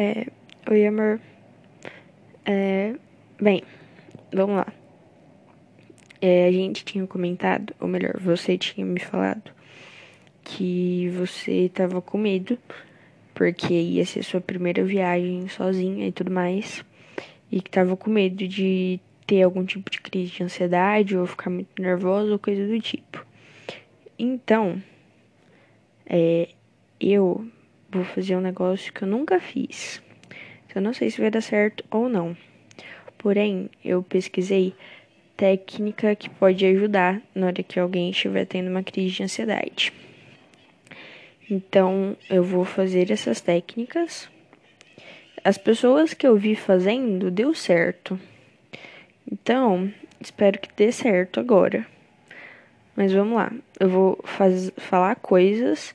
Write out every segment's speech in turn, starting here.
É, oi, amor. É, bem, vamos lá. É, a gente tinha comentado, ou melhor, você tinha me falado que você tava com medo porque ia ser sua primeira viagem sozinha e tudo mais, e que tava com medo de ter algum tipo de crise de ansiedade ou ficar muito nervosa ou coisa do tipo. Então, é, eu vou fazer um negócio que eu nunca fiz. Eu não sei se vai dar certo ou não. Porém, eu pesquisei técnica que pode ajudar na hora que alguém estiver tendo uma crise de ansiedade. Então, eu vou fazer essas técnicas. As pessoas que eu vi fazendo deu certo. Então, espero que dê certo agora. Mas vamos lá. Eu vou faz, falar coisas.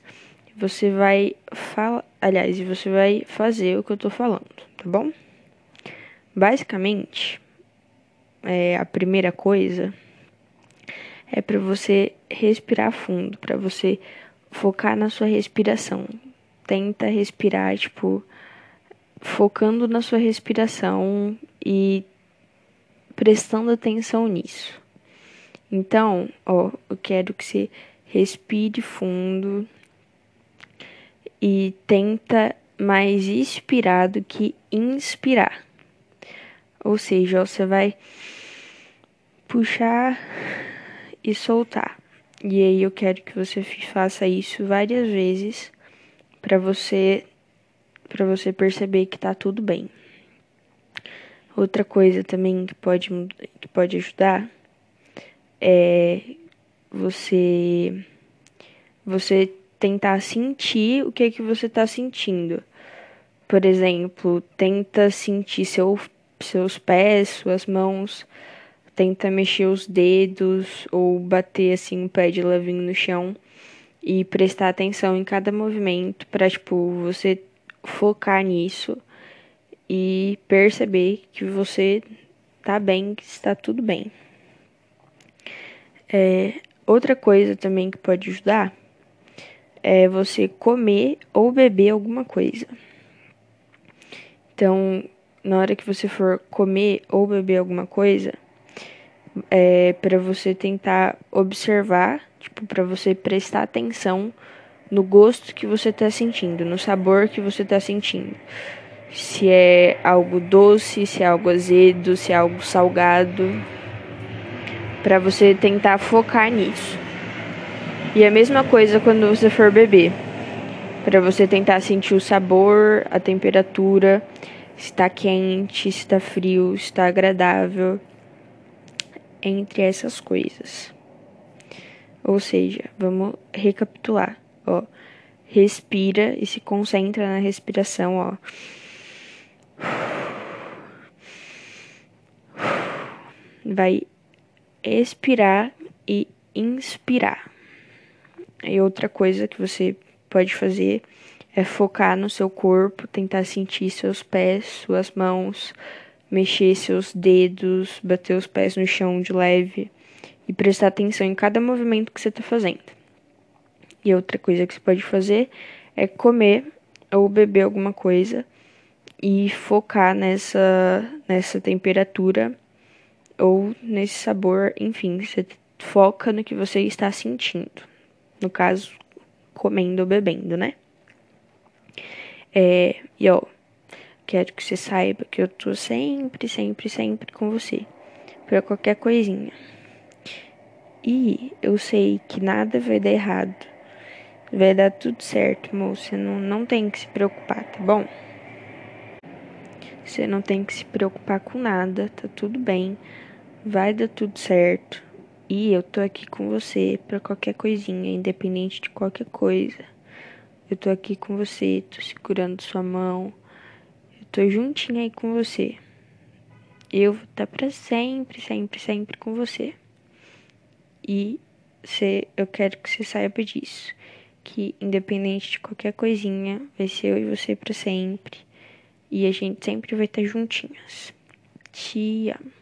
Você vai falar. Aliás, você vai fazer o que eu tô falando, tá bom? Basicamente, é, a primeira coisa é para você respirar fundo, para você focar na sua respiração. Tenta respirar, tipo, focando na sua respiração e prestando atenção nisso. Então, ó, eu quero que você respire fundo e tenta mais expirar do que inspirar. Ou seja, você vai puxar e soltar. E aí eu quero que você faça isso várias vezes para você para você perceber que tá tudo bem. Outra coisa também que pode que pode ajudar é você você tentar sentir o que é que você está sentindo. Por exemplo, tenta sentir seu, seus pés, suas mãos tenta mexer os dedos ou bater assim o pé de levinho no chão e prestar atenção em cada movimento para tipo você focar nisso e perceber que você tá bem, que está tudo bem. É, outra coisa também que pode ajudar é você comer ou beber alguma coisa. Então, na hora que você for comer ou beber alguma coisa, é, para você tentar observar, tipo, para você prestar atenção no gosto que você está sentindo, no sabor que você está sentindo. Se é algo doce, se é algo azedo, se é algo salgado, para você tentar focar nisso. E a mesma coisa quando você for beber, para você tentar sentir o sabor, a temperatura, se está quente, se está frio, se está agradável entre essas coisas. Ou seja, vamos recapitular, ó. Respira e se concentra na respiração, ó. Vai expirar e inspirar. E outra coisa que você pode fazer é focar no seu corpo, tentar sentir seus pés, suas mãos, mexer seus dedos, bater os pés no chão de leve e prestar atenção em cada movimento que você está fazendo. E outra coisa que você pode fazer é comer ou beber alguma coisa e focar nessa, nessa temperatura ou nesse sabor, enfim, você foca no que você está sentindo. No caso, comendo ou bebendo, né? É, e ó, Quero que você saiba que eu tô sempre, sempre, sempre com você. Pra qualquer coisinha. E eu sei que nada vai dar errado. Vai dar tudo certo, moça. Não, não tem que se preocupar, tá bom? Você não tem que se preocupar com nada, tá tudo bem. Vai dar tudo certo. E eu tô aqui com você para qualquer coisinha, independente de qualquer coisa. Eu tô aqui com você, tô segurando sua mão tô juntinha aí com você. Eu vou estar tá pra sempre, sempre, sempre com você. E cê, eu quero que você saiba disso. Que independente de qualquer coisinha, vai ser eu e você para sempre. E a gente sempre vai estar tá juntinhas. Te amo.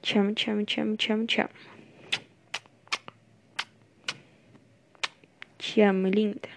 Te amo, te amo, te amo, te amo, te amo. Te amo, linda.